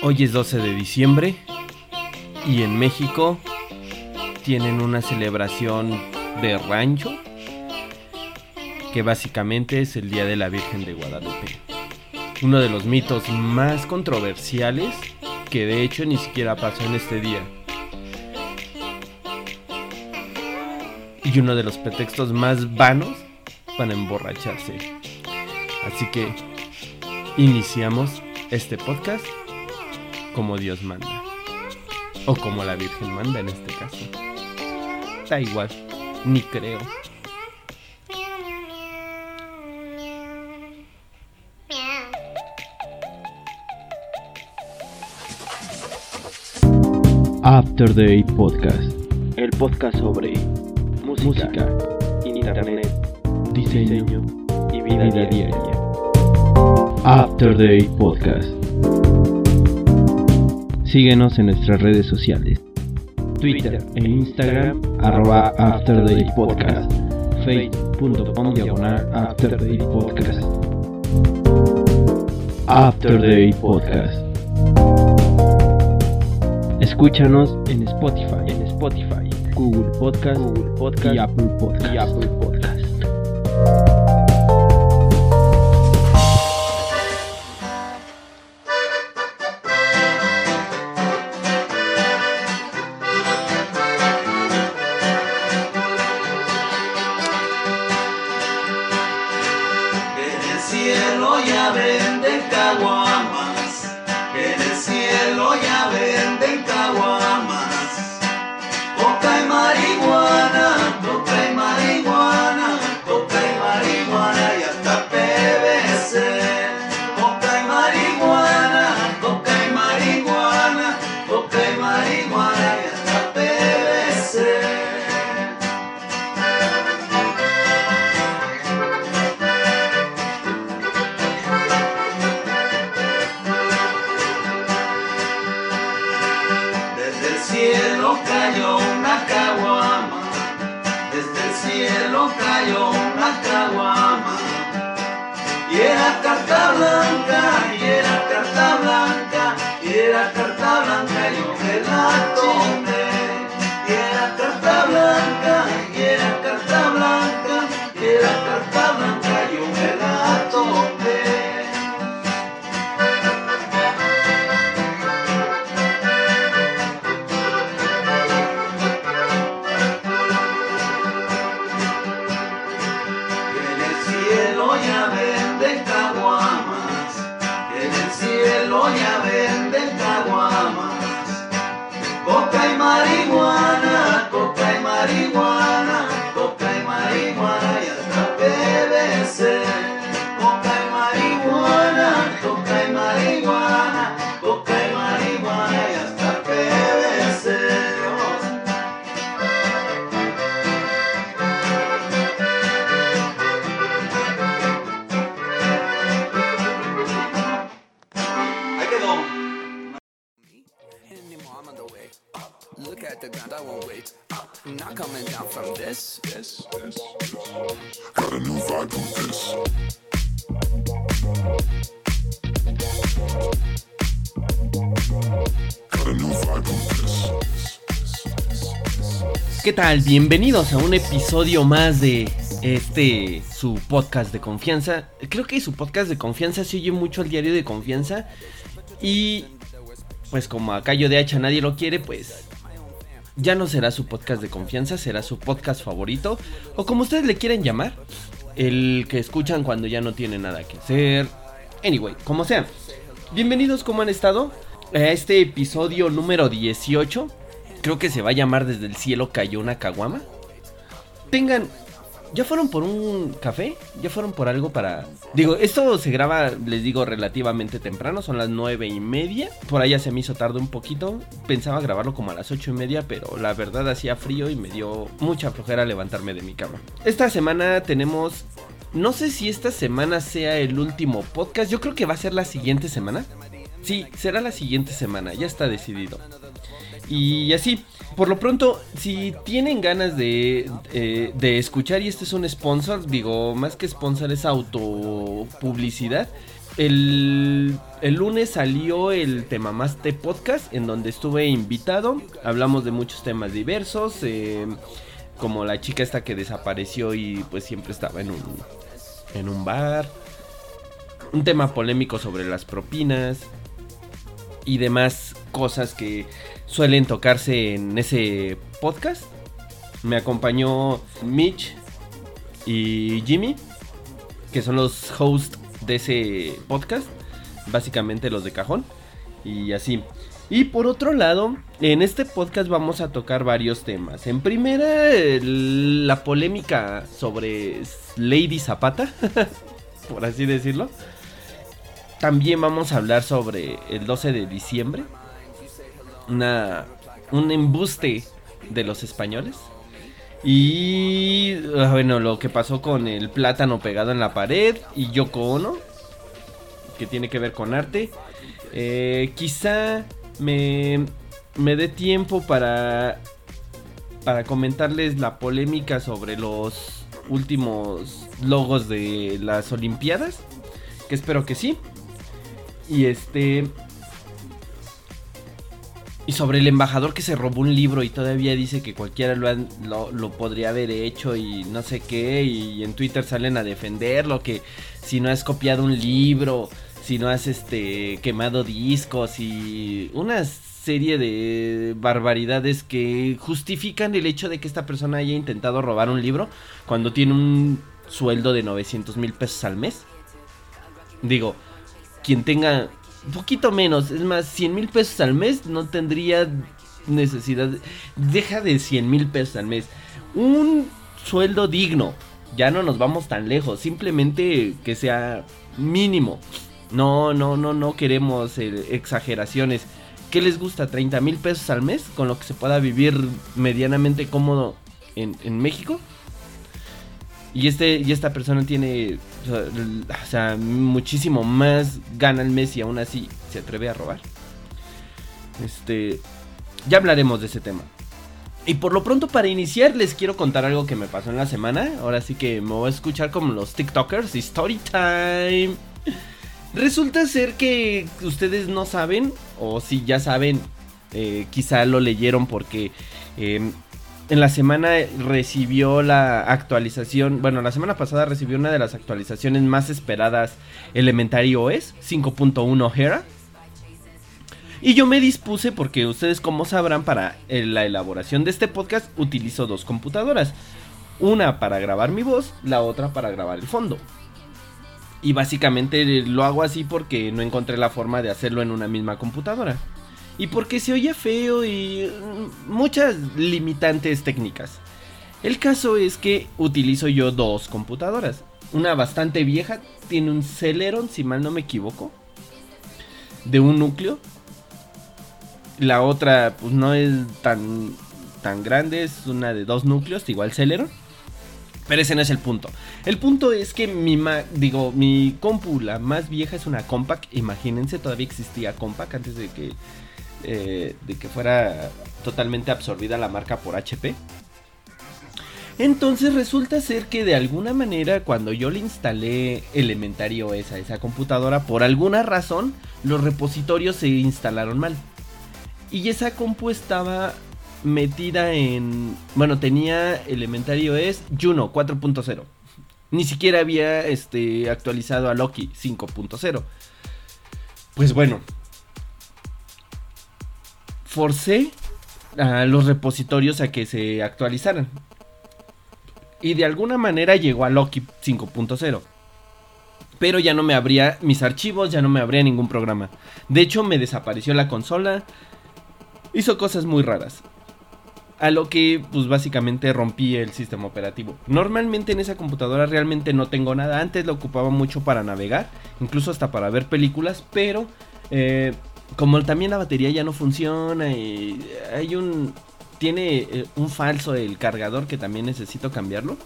Hoy es 12 de diciembre y en México tienen una celebración de rancho que básicamente es el Día de la Virgen de Guadalupe. Uno de los mitos más controversiales que de hecho ni siquiera pasó en este día. Y uno de los pretextos más vanos para emborracharse. Así que iniciamos este podcast como Dios manda. O como la Virgen manda en este caso. Da igual, ni creo. After Day Podcast, el podcast sobre música, internet, diseño, y vida, diaria. After Day Podcast. Síguenos en nuestras redes sociales. Twitter e Instagram arroba After Day Podcast. Facebook.com diagonal After Day Podcast. After Day Podcast. Escúchanos en Spotify, en Spotify, Google Podcast, Google Podcast y Apple Podcast. Y Apple Podcast. Bienvenidos a un episodio más de este su podcast de confianza. Creo que su podcast de confianza se oye mucho al diario de confianza. Y pues como a Cayo de Hacha nadie lo quiere, pues ya no será su podcast de confianza, será su podcast favorito. O como ustedes le quieren llamar. El que escuchan cuando ya no tienen nada que hacer. Anyway, como sea. Bienvenidos, ¿cómo han estado? A este episodio número 18. Creo que se va a llamar Desde el cielo cayó una caguama. Tengan. ¿Ya fueron por un café? ¿Ya fueron por algo para.? Digo, esto se graba, les digo, relativamente temprano, son las nueve y media. Por allá se me hizo tarde un poquito. Pensaba grabarlo como a las ocho y media, pero la verdad hacía frío y me dio mucha flojera levantarme de mi cama. Esta semana tenemos. No sé si esta semana sea el último podcast. Yo creo que va a ser la siguiente semana. Sí, será la siguiente semana, ya está decidido. Y así, por lo pronto, si tienen ganas de, eh, de escuchar y este es un sponsor, digo, más que sponsor es autopublicidad. el, el lunes salió el Tema Mamaste Podcast, en donde estuve invitado. Hablamos de muchos temas diversos, eh, como la chica esta que desapareció y pues siempre estaba en un, en un bar. Un tema polémico sobre las propinas y demás cosas que suelen tocarse en ese podcast. Me acompañó Mitch y Jimmy, que son los hosts de ese podcast, básicamente los de cajón y así. Y por otro lado, en este podcast vamos a tocar varios temas. En primera, la polémica sobre Lady Zapata, por así decirlo. También vamos a hablar sobre el 12 de diciembre. Una, un embuste de los españoles. Y ah, bueno, lo que pasó con el plátano pegado en la pared y Yoko Ono, que tiene que ver con arte. Eh, quizá me, me dé tiempo para, para comentarles la polémica sobre los últimos logos de las Olimpiadas, que espero que sí. Y este... Y sobre el embajador que se robó un libro y todavía dice que cualquiera lo, han- lo, podría haber hecho y no sé qué. Y en Twitter salen a defenderlo, que si no has copiado un libro, si no has este quemado discos y una serie de barbaridades que justifican el hecho de que esta persona haya intentado robar un libro cuando tiene un sueldo de 900 mil pesos al mes. Digo, quien tenga poquito menos, es más, 100 mil pesos al mes no tendría necesidad. Deja de 100 mil pesos al mes. Un sueldo digno. Ya no nos vamos tan lejos. Simplemente que sea mínimo. No, no, no, no queremos eh, exageraciones. ¿Qué les gusta? ¿30 mil pesos al mes? Con lo que se pueda vivir medianamente cómodo en, en México. Y, este, y esta persona tiene o sea, muchísimo más gana al mes y aún así se atreve a robar. Este, ya hablaremos de ese tema. Y por lo pronto para iniciar les quiero contar algo que me pasó en la semana. Ahora sí que me voy a escuchar como los TikTokers Story Time. Resulta ser que ustedes no saben, o si ya saben, eh, quizá lo leyeron porque eh, en la semana recibió la actualización, bueno, la semana pasada recibió una de las actualizaciones más esperadas Elementary OS 5.1 Hera. Y yo me dispuse porque ustedes como sabrán para eh, la elaboración de este podcast utilizo dos computadoras. Una para grabar mi voz, la otra para grabar el fondo. Y básicamente lo hago así porque no encontré la forma de hacerlo en una misma computadora. Y porque se oye feo y mm, muchas limitantes técnicas. El caso es que utilizo yo dos computadoras. Una bastante vieja, tiene un Celeron, si mal no me equivoco. De un núcleo. La otra, pues no es tan, tan grande, es una de dos núcleos, igual Celeron. Pero ese no es el punto. El punto es que mi ma- digo, mi compu, la más vieja es una Compaq. Imagínense, todavía existía Compaq antes de que, eh, de que fuera totalmente absorbida la marca por HP. Entonces resulta ser que de alguna manera cuando yo le instalé Elementary OS a esa computadora, por alguna razón los repositorios se instalaron mal. Y esa compu estaba metida en... Bueno, tenía Elementary OS Juno 4.0. Ni siquiera había este, actualizado a Loki 5.0. Pues bueno. Forcé a los repositorios a que se actualizaran. Y de alguna manera llegó a Loki 5.0. Pero ya no me abría mis archivos, ya no me abría ningún programa. De hecho, me desapareció la consola. Hizo cosas muy raras. A lo que, pues básicamente rompí el sistema operativo. Normalmente en esa computadora realmente no tengo nada. Antes lo ocupaba mucho para navegar, incluso hasta para ver películas. Pero, eh, como también la batería ya no funciona y hay un. Tiene eh, un falso el cargador que también necesito cambiarlo.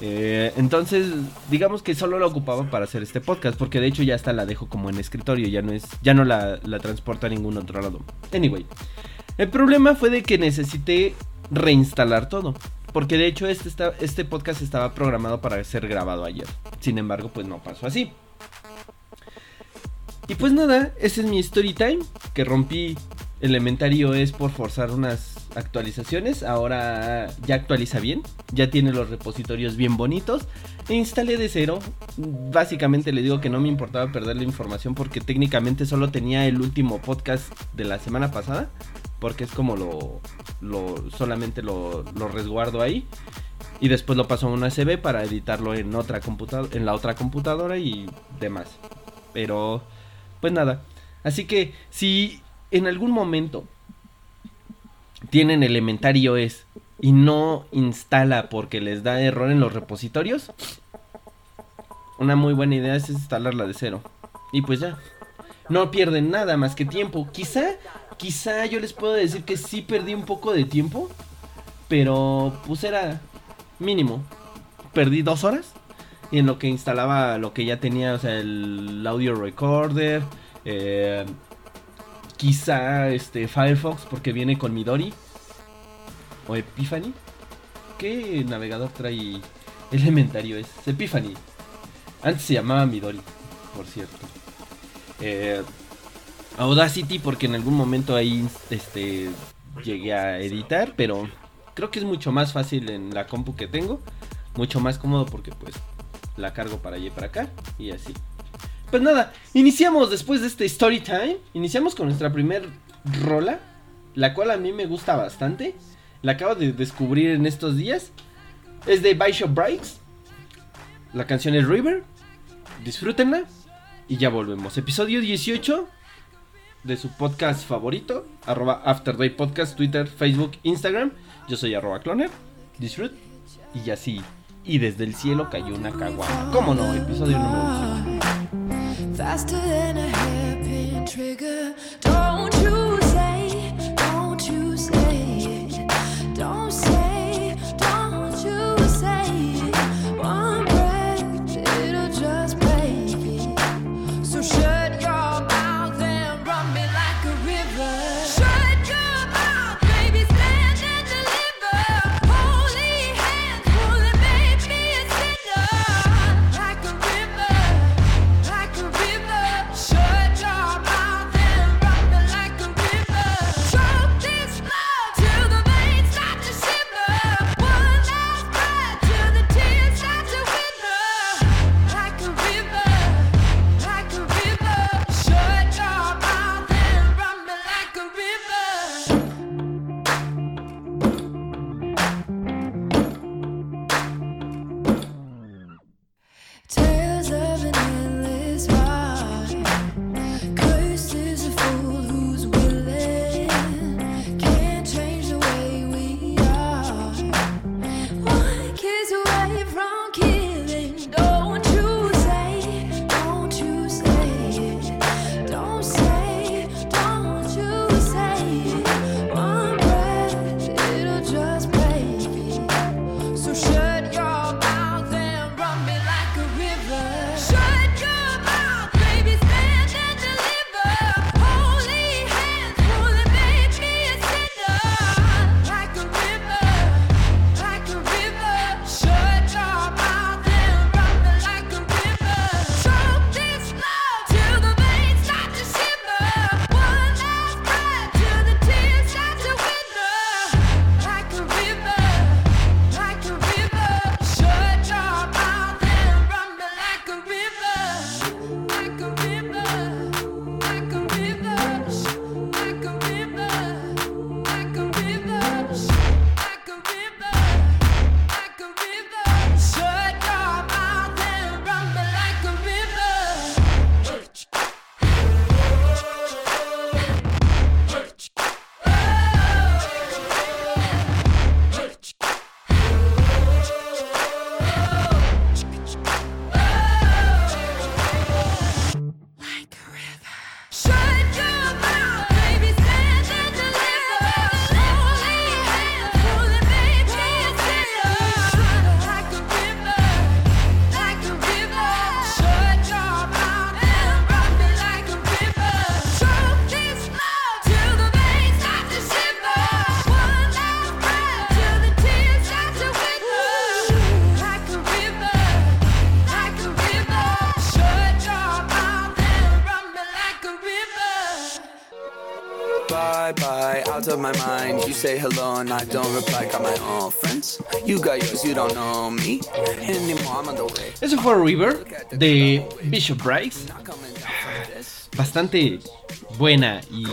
Eh, entonces, digamos que solo lo ocupaba para hacer este podcast, porque de hecho ya hasta la dejo como en escritorio, ya no es, ya no la, la transporto a ningún otro lado. Anyway, el problema fue de que necesité reinstalar todo, porque de hecho este, este podcast estaba programado para ser grabado ayer. Sin embargo, pues no pasó así. Y pues nada, ese es mi story time. Que rompí Elementario es por forzar unas actualizaciones. Ahora ya actualiza bien. Ya tiene los repositorios bien bonitos. E instalé de cero. Básicamente le digo que no me importaba perder la información porque técnicamente solo tenía el último podcast de la semana pasada. Porque es como lo. lo solamente lo, resguardo ahí. Y después lo paso a una USB para editarlo en otra computadora. En la otra computadora y demás. Pero. Pues nada. Así que si en algún momento tienen Elementary OS y no instala porque les da error en los repositorios, una muy buena idea es instalarla de cero. Y pues ya. No pierden nada más que tiempo. Quizá, quizá yo les puedo decir que sí perdí un poco de tiempo. Pero pues era mínimo. Perdí dos horas. En lo que instalaba lo que ya tenía, o sea, el audio recorder. Eh, quizá este Firefox porque viene con Midori. O Epiphany. ¿Qué navegador trae Elementario es? Epiphany. Antes se llamaba Midori, por cierto. Eh, Audacity porque en algún momento ahí este llegué a editar, pero creo que es mucho más fácil en la compu que tengo, mucho más cómodo porque pues la cargo para allá y para acá y así. Pues nada, iniciamos después de este story time, iniciamos con nuestra primer rola, la cual a mí me gusta bastante. La acabo de descubrir en estos días. Es de Bishop Brights. La canción es River. Disfrútenla. Y ya volvemos. Episodio 18 de su podcast favorito. Arroba Afterday Podcast, Twitter, Facebook, Instagram. Yo soy arroba cloner. Disfrut. Y así. Y desde el cielo cayó una caguama. ¿Cómo no? Episodio número 18. Say hello and I don't reply. Got my own friends. You got yours, you don't know me anymore. I'm on the way. Eso fue River de Bishop this. Bastante buena y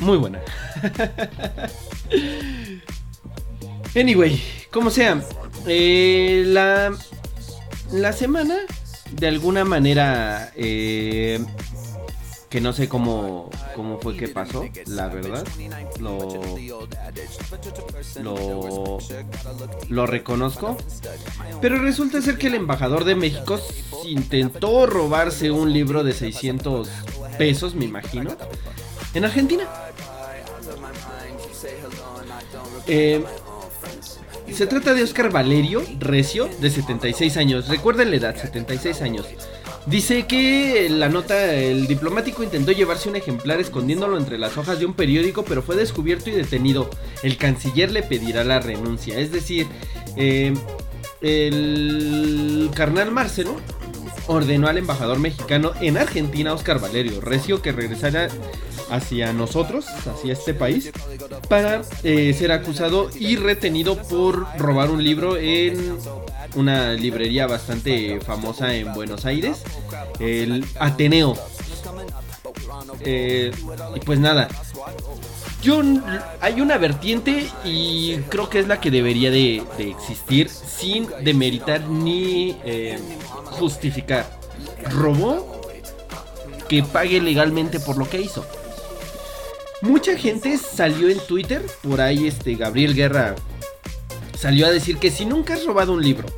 muy buena. anyway, como sea, eh, la, la semana de alguna manera eh, que no sé cómo, cómo fue que pasó, la verdad. Lo, lo, lo reconozco. Pero resulta ser que el embajador de México intentó robarse un libro de 600 pesos, me imagino, en Argentina. Eh, se trata de Oscar Valerio Recio, de 76 años. Recuerden la edad, 76 años. Dice que la nota, el diplomático intentó llevarse un ejemplar escondiéndolo entre las hojas de un periódico, pero fue descubierto y detenido. El canciller le pedirá la renuncia. Es decir, eh, el carnal Marcelo ordenó al embajador mexicano en Argentina, Oscar Valerio Recio, que regresara hacia nosotros, hacia este país, para eh, ser acusado y retenido por robar un libro en una librería bastante famosa en Buenos Aires, el Ateneo. Eh, y pues nada, yo hay una vertiente y creo que es la que debería de, de existir sin demeritar ni eh, justificar. Robó que pague legalmente por lo que hizo. Mucha gente salió en Twitter, por ahí este Gabriel Guerra salió a decir que si nunca has robado un libro,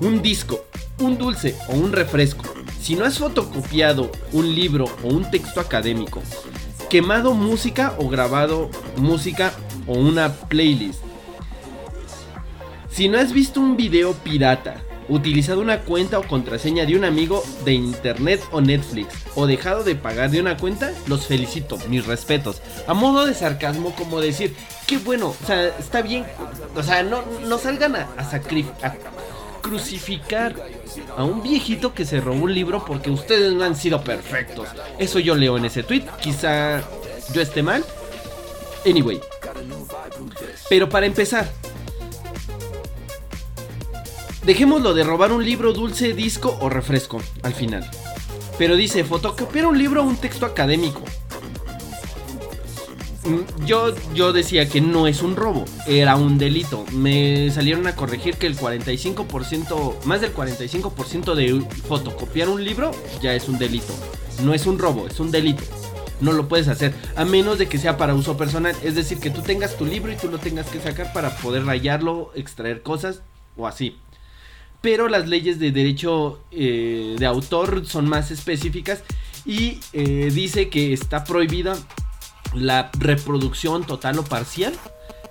un disco, un dulce o un refresco, si no has fotocopiado un libro o un texto académico, quemado música o grabado música o una playlist, si no has visto un video pirata, utilizado una cuenta o contraseña de un amigo de internet o Netflix, o dejado de pagar de una cuenta, los felicito, mis respetos. A modo de sarcasmo, como decir, qué bueno, o sea, está bien, o sea, no, no salgan a, a a un viejito que se robó un libro porque ustedes no han sido perfectos. Eso yo leo en ese tweet, quizá yo esté mal. Anyway. Pero para empezar, Dejémoslo de robar un libro, dulce, disco o refresco al final. Pero dice, fotocopiar un libro o un texto académico. Mm, Yo, yo decía que no es un robo, era un delito. Me salieron a corregir que el 45%, más del 45% de fotocopiar un libro ya es un delito. No es un robo, es un delito. No lo puedes hacer, a menos de que sea para uso personal. Es decir, que tú tengas tu libro y tú lo tengas que sacar para poder rayarlo, extraer cosas o así pero las leyes de derecho eh, de autor son más específicas y eh, dice que está prohibida la reproducción total o parcial,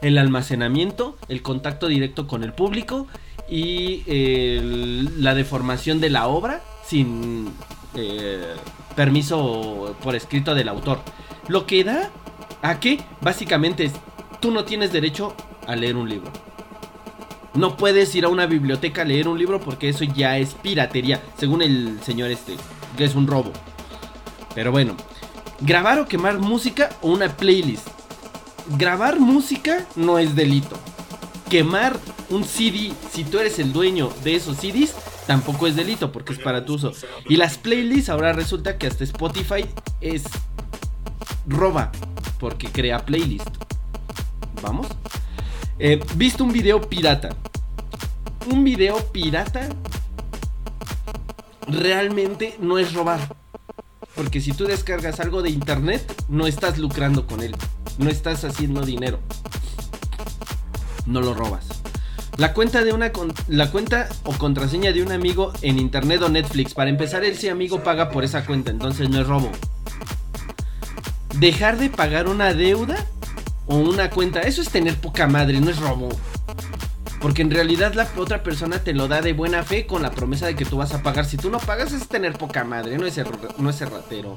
el almacenamiento, el contacto directo con el público y eh, la deformación de la obra sin permiso por escrito del autor. Lo que da a que básicamente tú no tienes derecho a leer un libro. No puedes ir a una biblioteca a leer un libro porque eso ya es piratería, según el señor este, que es un robo. Pero bueno, grabar o quemar música o una playlist. Grabar música no es delito. Quemar un CD, si tú eres el dueño de esos CDs, tampoco es delito porque es para tu uso. Y las playlists ahora resulta que hasta Spotify es roba porque crea playlist. Vamos. Eh, Visto un video pirata. Un video pirata realmente no es robar. Porque si tú descargas algo de internet, no estás lucrando con él. No estás haciendo dinero. No lo robas. La cuenta de una la cuenta o contraseña de un amigo en internet o Netflix. Para empezar, ese amigo paga por esa cuenta, entonces no es robo. Dejar de pagar una deuda o una cuenta, eso es tener poca madre, no es robo. Porque en realidad la otra persona te lo da de buena fe con la promesa de que tú vas a pagar. Si tú no pagas es tener poca madre, no es ser, no es ratero.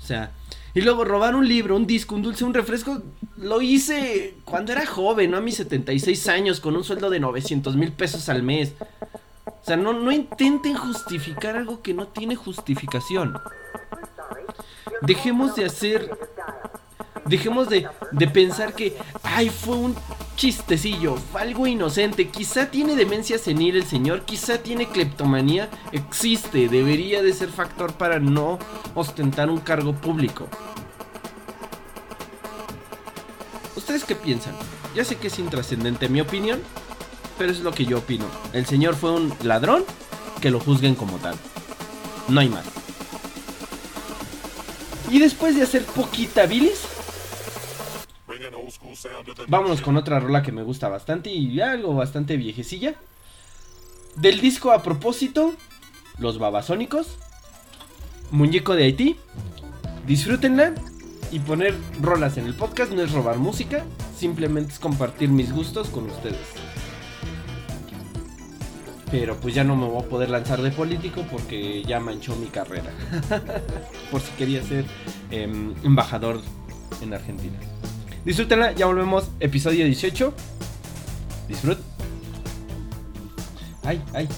O sea, y luego robar un libro, un disco, un dulce, un refresco, lo hice cuando era joven, ¿no? A mis 76 años, con un sueldo de 900 mil pesos al mes. O sea, no, no intenten justificar algo que no tiene justificación. Dejemos de hacer Dejemos de, de pensar que, ay, fue un chistecillo, fue algo inocente. Quizá tiene demencia senil el señor, quizá tiene cleptomanía. Existe, debería de ser factor para no ostentar un cargo público. ¿Ustedes qué piensan? Ya sé que es intrascendente mi opinión, pero es lo que yo opino. El señor fue un ladrón, que lo juzguen como tal. No hay más. Y después de hacer poquita bilis, vámonos con otra rola que me gusta bastante y algo bastante viejecilla. Del disco a propósito, Los Babasónicos, Muñeco de Haití. Disfrútenla y poner rolas en el podcast no es robar música, simplemente es compartir mis gustos con ustedes. Pero pues ya no me voy a poder lanzar de político porque ya manchó mi carrera. Por si quería ser em, embajador en Argentina. Disfrútenla, ya volvemos. Episodio 18. Disfrut. Ay, ay.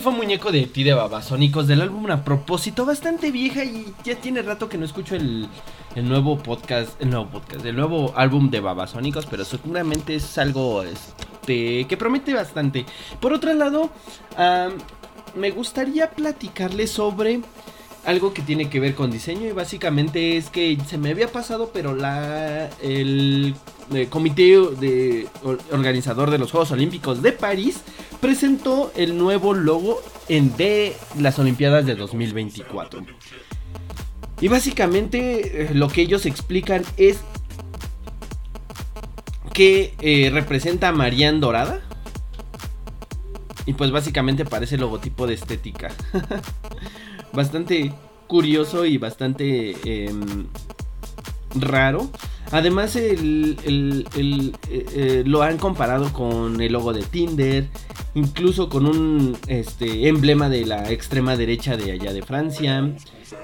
Fue Muñeco de ti de Babasónicos del álbum a propósito, bastante vieja y ya tiene rato que no escucho el, el nuevo podcast, el nuevo podcast, el nuevo álbum de Babasónicos, pero seguramente es algo este, que promete bastante. Por otro lado, me gustaría platicarles sobre algo que tiene que ver con diseño y básicamente es que se me había pasado, pero la el, eh, comité de or- organizador de los Juegos Olímpicos de París presentó el nuevo logo en de las Olimpiadas de 2024. Y básicamente eh, lo que ellos explican es que eh, representa a Marianne Dorada. Y pues básicamente parece logotipo de estética. bastante curioso y bastante em, raro. Además el- eh, eh, lo han comparado con el logo de Tinder, incluso con un este, emblema de la extrema derecha de allá de Francia.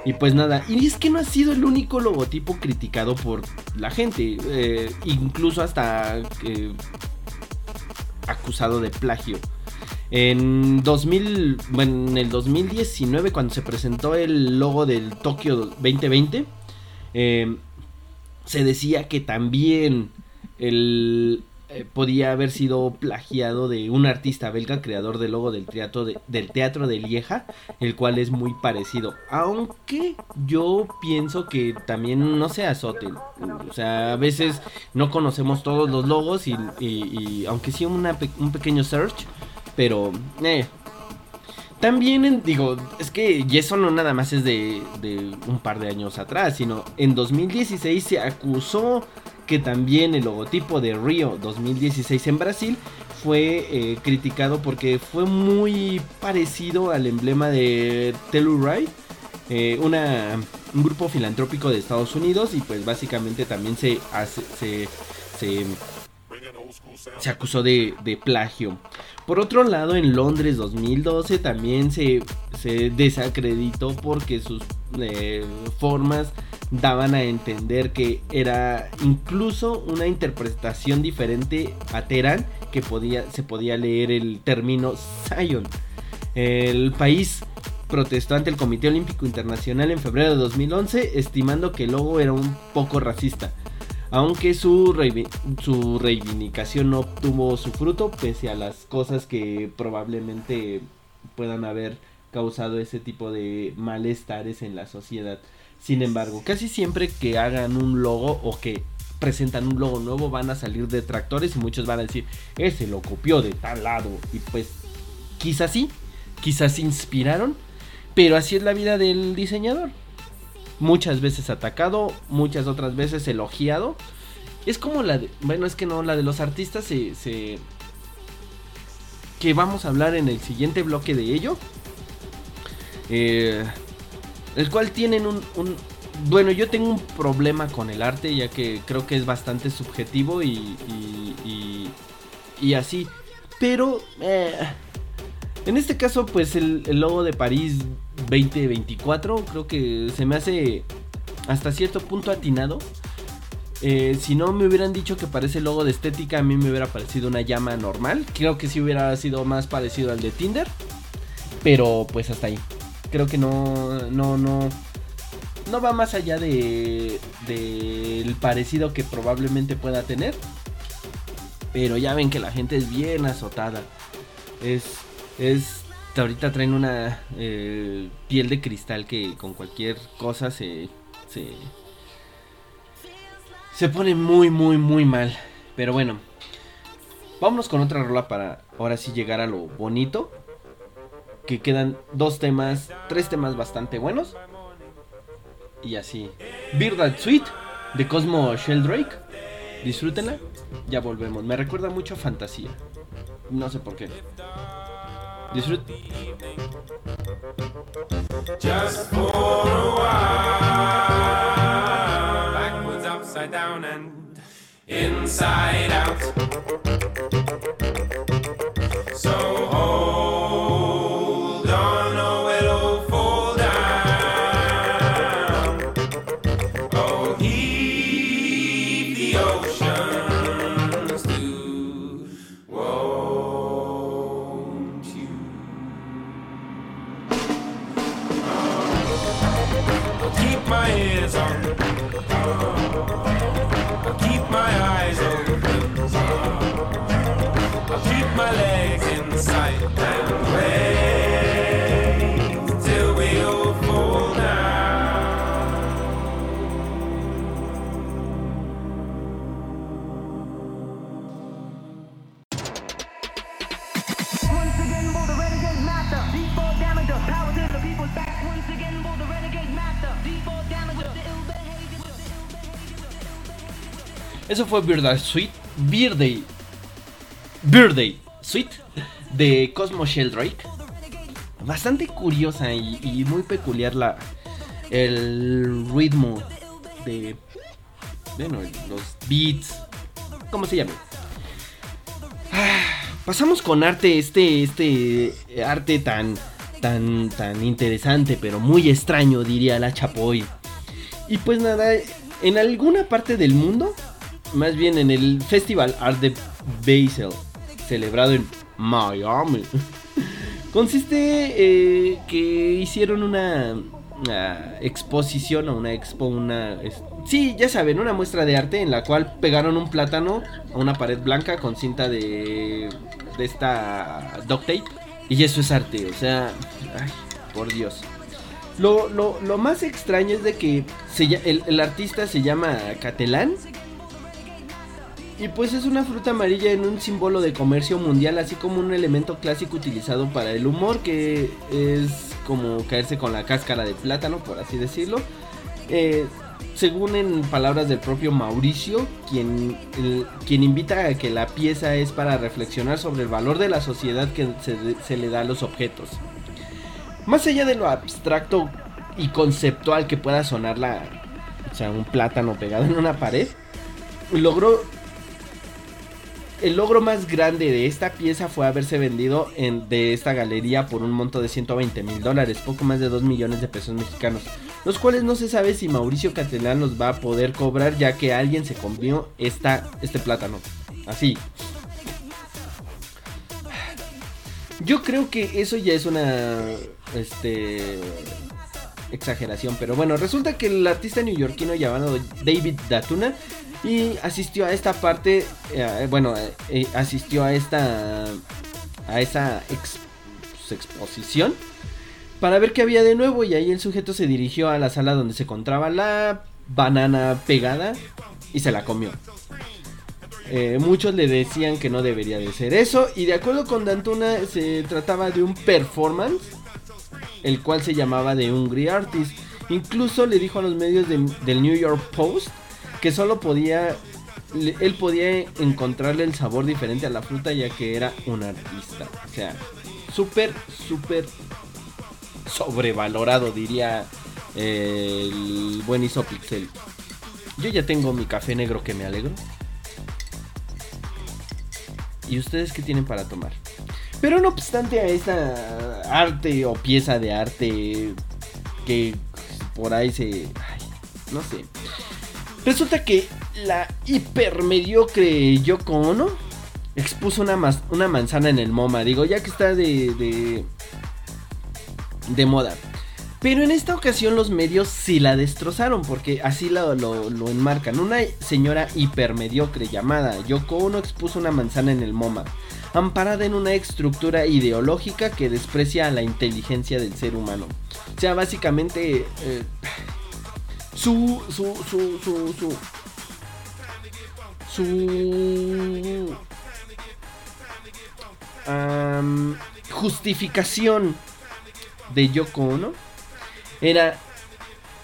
Y pues nada, y es que no ha sido el único logotipo criticado por la gente, eh, incluso hasta acusado de plagio. En 2000, bueno, en el 2019 cuando se presentó el logo del Tokio 2020, eh, se decía que también el, eh, podía haber sido plagiado de un artista belga creador del logo del teatro de, del teatro de Lieja, el cual es muy parecido. Aunque yo pienso que también no se azoten. O sea, a veces no conocemos todos los logos y, aunque sí un pequeño search, pero eh. También digo, es que eso no nada más es de, un par de años atrás, sino en 2016 se acusó que también el logotipo de Río 2016 en Brasil fue eh, criticado porque fue muy parecido al emblema de Telluride, eh, una, un grupo filantrópico de Estados Unidos y pues básicamente también se, hace- se, se acusó de, plagio. Por otro lado, en Londres 2012 también se, se desacreditó porque sus eh, formas daban a entender que era incluso una interpretación diferente a Teherán que podía, se podía leer el término Zion. El país protestó ante el Comité Olímpico Internacional en febrero de 2011 estimando que el logo era un poco racista. Aunque su, reivi- su reivindicación no obtuvo su fruto, pese a las cosas que probablemente puedan haber causado ese tipo de malestares en la sociedad. Sin embargo, casi siempre que hagan un logo o que presentan un logo nuevo van a salir detractores y muchos van a decir, ese lo copió de tal lado. Y pues quizás sí, quizás se inspiraron, pero así es la vida del diseñador muchas veces atacado, muchas otras veces elogiado. Es como la de, bueno, es que no, la de los artistas se, que vamos a hablar en el siguiente bloque de ello. Eh, el cual tienen un, un- bueno, yo tengo un problema con el arte ya que creo que es bastante subjetivo y, y, y- y así. Pero eh, en este caso, pues el, el logo de París 2024 creo que se me hace hasta cierto punto atinado. Eh, si no me hubieran dicho que parece el logo de estética, a mí me hubiera parecido una llama normal. Creo que sí hubiera sido más parecido al de Tinder. Pero pues hasta ahí. Creo que no, no, no. No va más allá de del parecido que probablemente pueda tener. Pero ya ven que la gente es bien azotada. Es, es, ahorita traen una eh, piel de cristal que con cualquier cosa se, se, se pone muy, muy, muy mal. Pero bueno, vámonos con otra rola para ahora sí llegar a lo bonito. Que quedan dos temas, tres temas bastante buenos. Y así. Beard That Sweet de Cosmo Sheldrake. Disfrútenla. Ya volvemos. Me recuerda mucho a Fantasía. No sé por qué. Disfruten. just for a while. Backwards, upside down, and inside out. sight foi wait till Sweet. Birthday. Birthday. Sweet. De Cosmo Sheldrake. Bastante curiosa y, muy peculiar la, el ritmo de. Bueno, los beats. ¿Cómo se llama? Ah, pasamos con arte, este, este arte tan, tan, tan interesante, pero muy extraño, diría la Chapoy. Y pues nada, en alguna parte del mundo, más bien en el Festival Art de Basel, celebrado en Miami, consiste eh, que hicieron una, exposición o una expo, una... sí, ya saben, una muestra de arte en la cual pegaron un plátano a una pared blanca con cinta de, de esta duct tape. Y eso es arte, o sea, ay, por Dios. Lo, lo- lo más extraño es de que el, el artista se llama Catalán. Y pues es una fruta amarilla en un símbolo de comercio mundial, así como un elemento clásico utilizado para el humor, que es como caerse con la cáscara de plátano, por así decirlo. Eh, según en palabras del propio Mauricio, quien, quien invita a que la pieza es para reflexionar sobre el valor de la sociedad que se, se le da a los objetos. Más allá de lo abstracto y conceptual que pueda sonar la, o sea, un plátano pegado en una pared, logró el logro más grande de esta pieza fue haberse vendido en, de esta galería por un monto de 120 mil dólares, poco más de 2 millones de pesos mexicanos, los cuales no se sabe si Mauricio Catalán los va a poder cobrar ya que alguien se comió esta, este plátano. Así. Yo creo que eso ya es una este exageración, pero bueno, resulta que el artista neoyorquino llamado David Datuna y asistió a esta parte, eh, bueno, eh, eh, asistió a esta a esa pues, exposición para ver qué había de nuevo y ahí el sujeto se dirigió a la sala donde se encontraba la banana pegada y se la comió. Muchos le decían que no debería de ser eso y de acuerdo con Dantuna se trataba de un performance el cual se llamaba The Hungry Artist. Incluso le dijo a los medios de- del New York Post que solo podía, él podía encontrarle el sabor diferente a la fruta ya que era un artista. O sea, súper, súper sobrevalorado diría el buen Isopixel. Yo ya tengo mi café negro que me alegro. ¿Y ustedes qué tienen para tomar? Pero no obstante a esta arte o pieza de arte que por ahí se... ay, no sé. Resulta que la hipermediocre Yoko Ono expuso una, una manzana en el MoMA. Digo, ya que está de, de, de moda. Pero en esta ocasión los medios sí la destrozaron porque así lo, lo, lo enmarcan. Una señora hipermediocre llamada Yoko Ono expuso una manzana en el MoMA, amparada en una estructura ideológica que desprecia a la inteligencia del ser humano. O sea, básicamente eh, su, su, su, su, su, su am, justificación de Yoko Ono. Era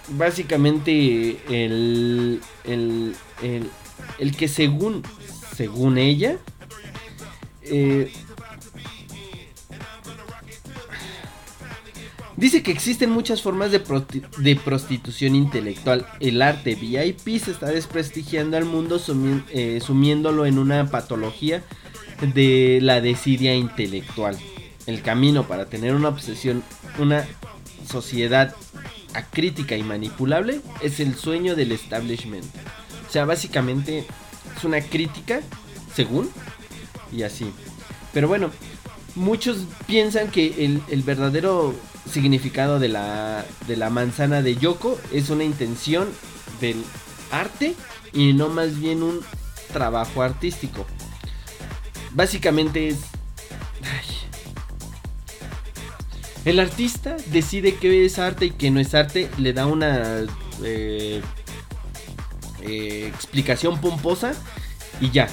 básicamente el, el, el, el que según, según ella, eh, dice que existen muchas formas de, de prostitución intelectual. El arte VIP se está desprestigiando al mundo eh, sumiéndolo en una patología de la desidia intelectual. El camino para tener una obsesión, una sociedad acrítica y manipulable es el sueño del establishment. O sea, básicamente es una crítica, según, y así. Pero bueno, muchos piensan que el verdadero significado de la, de la manzana de Yoko es una intención del arte y no más bien un trabajo artístico. Básicamente es... El artista decide qué es arte y qué no es arte, le da una eh, eh, explicación pomposa y ya.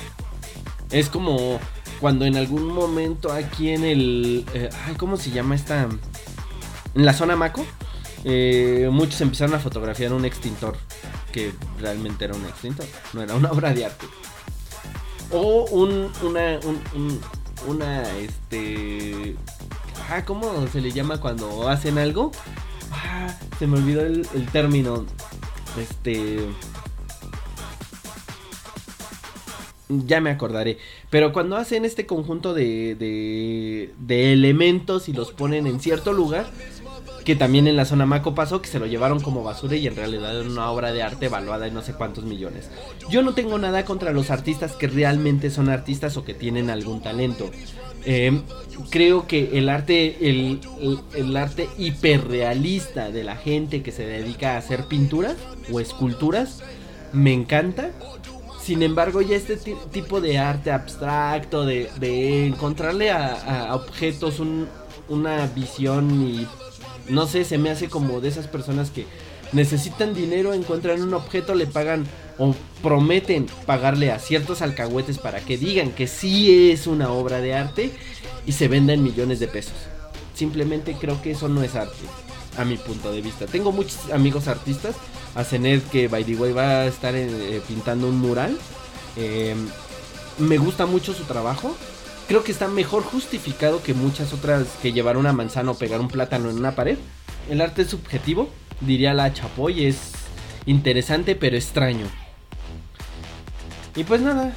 Es como cuando en algún momento aquí en el... eh, ay, ¿Cómo se llama esta? En la zona Maco. eh, muchos empezaron a fotografiar un extintor. que realmente era un extintor, no era una obra de arte. O un, una, un, un- una, este, ah, ¿cómo se le llama cuando hacen algo? Ah, se me olvidó el, el término, este, ya me acordaré. Pero cuando hacen este conjunto de, de, de elementos y los ponen en cierto lugar, que también en la zona Maco pasó, que se lo llevaron como basura y en realidad era una obra de arte evaluada en no sé cuántos millones. Yo no tengo nada contra los artistas que realmente son artistas o que tienen algún talento. Eh, creo que el arte, el, el- arte hiperrealista de la gente que se dedica a hacer pinturas o esculturas, me encanta. Sin embargo, ya este ti- tipo de arte abstracto, de, encontrarle a, objetos un- una visión y no sé, se me hace como de esas personas que necesitan dinero, encuentran un objeto, le pagan o prometen pagarle a ciertos alcahuetes para que digan que sí es una obra de arte y se venda en millones de pesos. Simplemente creo que eso no es arte, a mi punto de vista. Tengo muchos amigos artistas, a Zenet que by the way va a estar eh, pintando un mural. Eh, me gusta mucho su trabajo. Creo que está mejor justificado que muchas otras que llevar una manzana o pegar un plátano en una pared. El arte es subjetivo, diría la Chapoy, es interesante pero extraño. Y pues nada.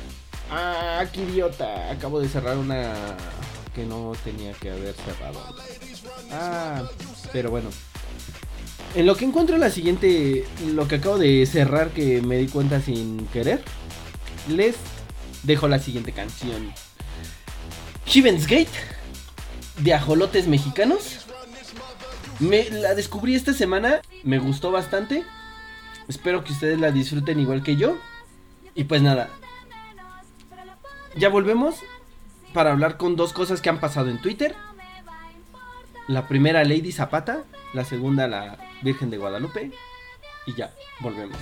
Ah, qué idiota. Acabo de cerrar una que no tenía que haber cerrado. Ah, pero bueno. En lo que encuentro la siguiente, lo que acabo de cerrar que me di cuenta sin querer, les dejo la siguiente canción. Heaven's Gate de ajolotes mexicanos. Me la descubrí esta semana, me gustó bastante. Espero que ustedes la disfruten igual que yo. Y pues nada. Ya volvemos para hablar con dos cosas que han pasado en Twitter. La primera Lady Zapata, la segunda la Virgen de Guadalupe. Y ya, volvemos.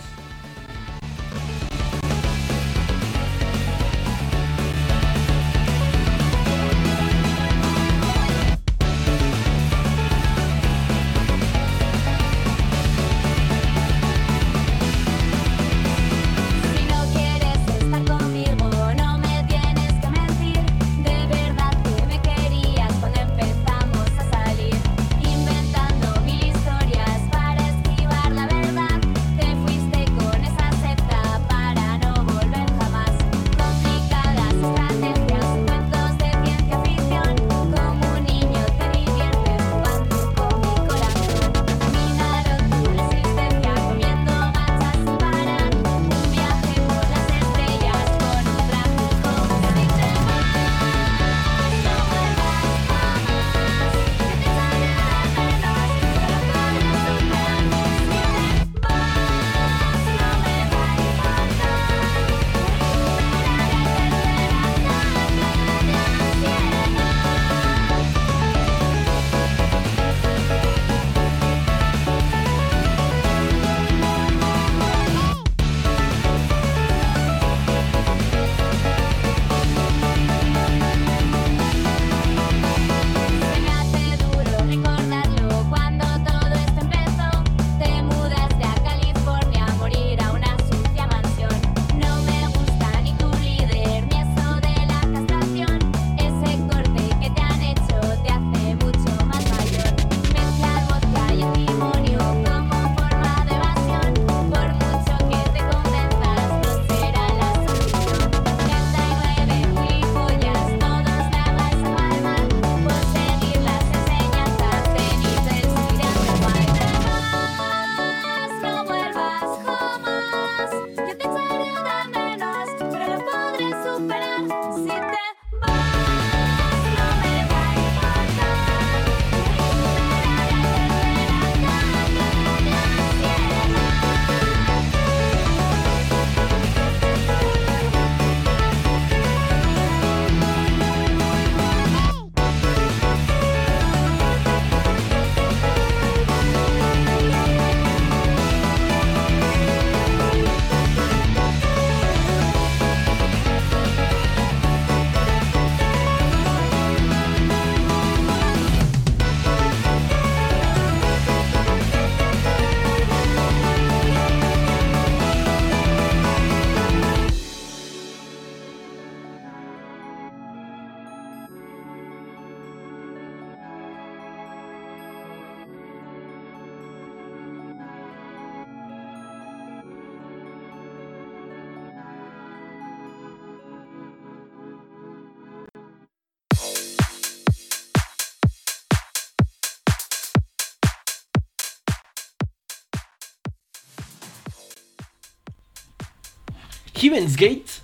Heaven's Gates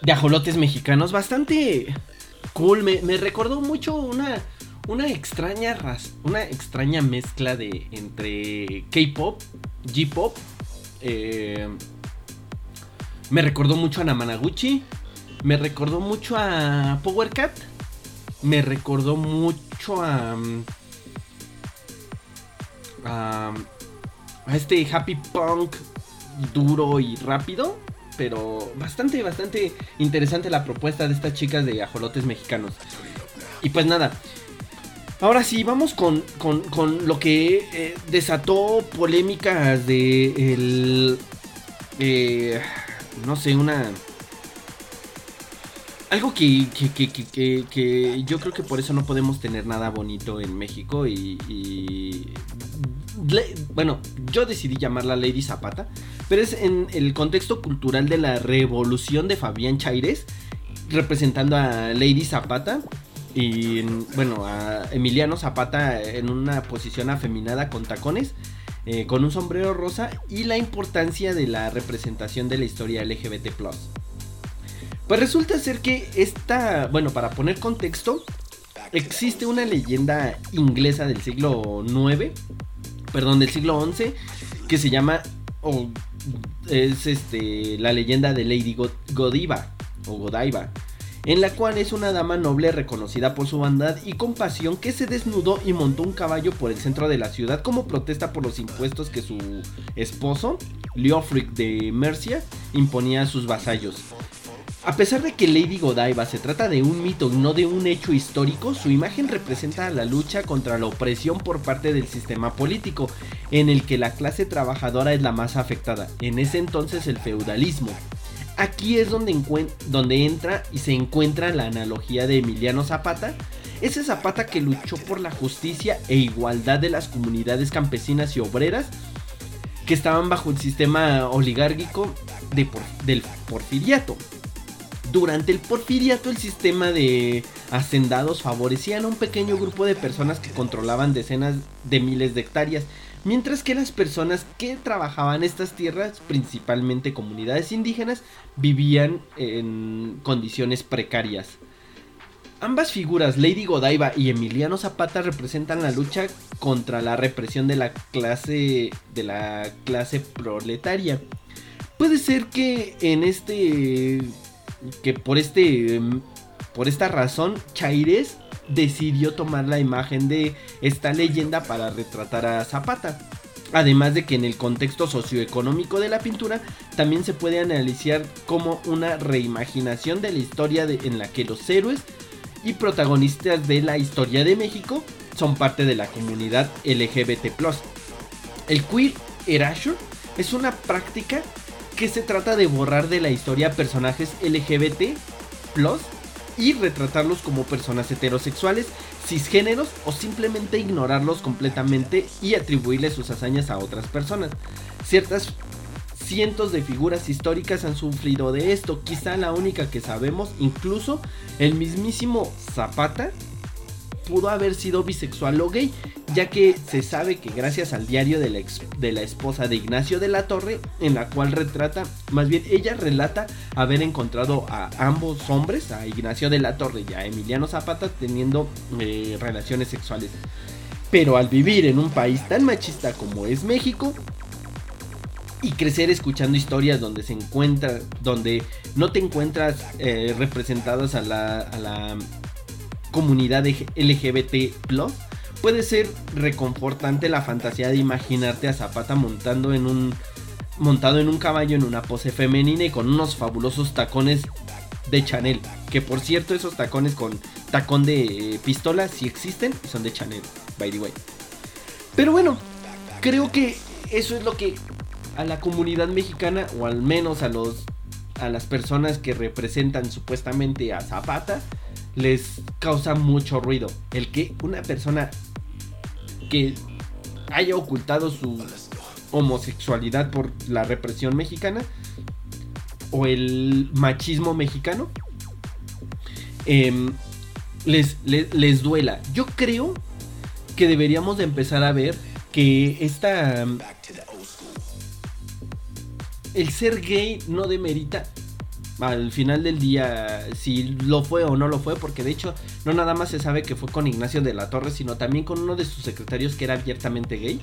de ajolotes mexicanos, bastante cool. Me, me recordó mucho una, una extraña una extraña mezcla de entre K-pop, J-pop. eh, me recordó mucho a Namanaguchi. Me recordó mucho a Power Cat. Me recordó mucho a. mm, a este happy punk duro y rápido. Pero bastante, bastante interesante la propuesta de estas chicas de ajolotes mexicanos. Y pues nada. Ahora sí, vamos con, con- con lo que eh, desató polémicas de el... eh, no sé, una... Algo que, que, que- que- yo creo que por eso no podemos tener nada bonito en México y... bueno, yo decidí llamarla Lady Zapata, pero es en el contexto cultural de la revolución de Fabián Chaires, representando a Lady Zapata y en- bueno, a Emiliano Zapata en una posición afeminada con tacones, eh, con un sombrero rosa y la importancia de la representación de la historia LGBT+. Pues resulta ser que esta, bueno, para poner contexto, existe una leyenda inglesa del siglo IX, perdón, del siglo XI, que se llama, o es este, la leyenda de Lady God- Godiva, o Godiva, en la cual es una dama noble reconocida por su bondad y compasión que se desnudó y montó un caballo por el centro de la ciudad como protesta por los impuestos que su esposo, Leofric de Mercia, imponía a sus vasallos. A pesar de que Lady Godiva se trata de un mito y no de un hecho histórico, su imagen representa la lucha contra la opresión por parte del sistema político, en el que la clase trabajadora es la más afectada, en ese entonces el feudalismo. Aquí es donde, entra y se encuentra la analogía de Emiliano Zapata, ese Zapata que luchó por la justicia e igualdad de las comunidades campesinas y obreras que estaban bajo el sistema oligárquico del porfiriato. Durante el porfiriato el sistema de hacendados favorecían a un pequeño grupo de personas que controlaban decenas de miles de hectáreas, mientras que las personas que trabajaban estas tierras, principalmente comunidades indígenas, vivían en condiciones precarias. Ambas figuras, Lady Godiva y Emiliano Zapata, representan la lucha contra la represión de la clase de la clase proletaria. Puede ser que en este que por este em, por esta razón Chaires decidió tomar la imagen de esta leyenda para retratar a Zapata. Además de que en el contexto socioeconómico de la pintura también se puede analizar como una reimaginación de la historia de- en la que los héroes y protagonistas de la historia de México son parte de la comunidad LGBT+. El queer erasure es una práctica que se trata de borrar de la historia personajes LGBT y retratarlos como personas heterosexuales, cisgéneros o simplemente ignorarlos completamente y atribuirles sus hazañas a otras personas. Ciertas cientos de figuras históricas han sufrido de esto, quizá la única que sabemos, incluso el mismísimo Zapata pudo haber sido bisexual o gay, ya que se sabe que gracias al diario de la, esposa de Ignacio de la Torre, en la cual retrata, más bien ella relata haber encontrado a ambos hombres, a Ignacio de la Torre y a Emiliano Zapata, teniendo eh, relaciones sexuales. Pero al vivir en un país tan machista como es México, y crecer escuchando historias donde se encuentra, donde no te encuentras eh, representadas a la comunidad LGBT puede ser reconfortante la fantasía de imaginarte a Zapata montando en un montado en un caballo en una pose femenina y con unos fabulosos tacones de Chanel, que por cierto esos tacones con tacón de eh, pistola sí existen son de Chanel, by the way. Pero bueno, creo que eso es lo que a la comunidad mexicana o al menos a los a las personas que representan supuestamente a Zapata les causa mucho ruido. El que una persona que haya ocultado su homosexualidad por la represión mexicana o el machismo mexicano em, les, les, les duela. Yo creo que deberíamos de empezar a ver que esta el ser gay no demerita al final del día si lo fue o no lo fue, porque de hecho no nada más se sabe que fue con Ignacio de la Torre, sino también con uno de sus secretarios que era abiertamente gay,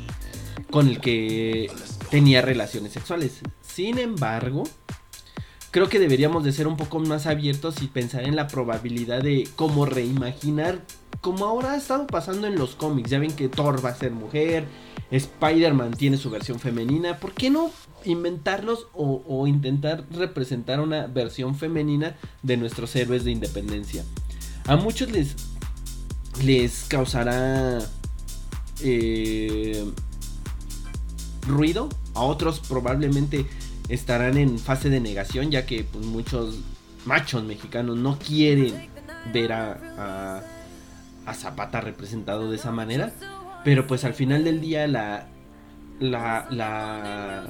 con el que tenía relaciones sexuales. Sin embargo, creo que deberíamos de ser un poco más abiertos y pensar en la probabilidad de cómo reimaginar, como ahora ha estado pasando en los cómics. Ya ven que Thor va a ser mujer, Spider-Man tiene su versión femenina. ¿Por qué no inventarlos o, intentar representar una versión femenina de nuestros héroes de independencia? A muchos les, les causará eh, ruido, a otros probablemente estarán en fase de negación, ya que pues, muchos machos mexicanos no quieren ver a, a Zapata representado de esa manera. Pero pues al final del día la, la,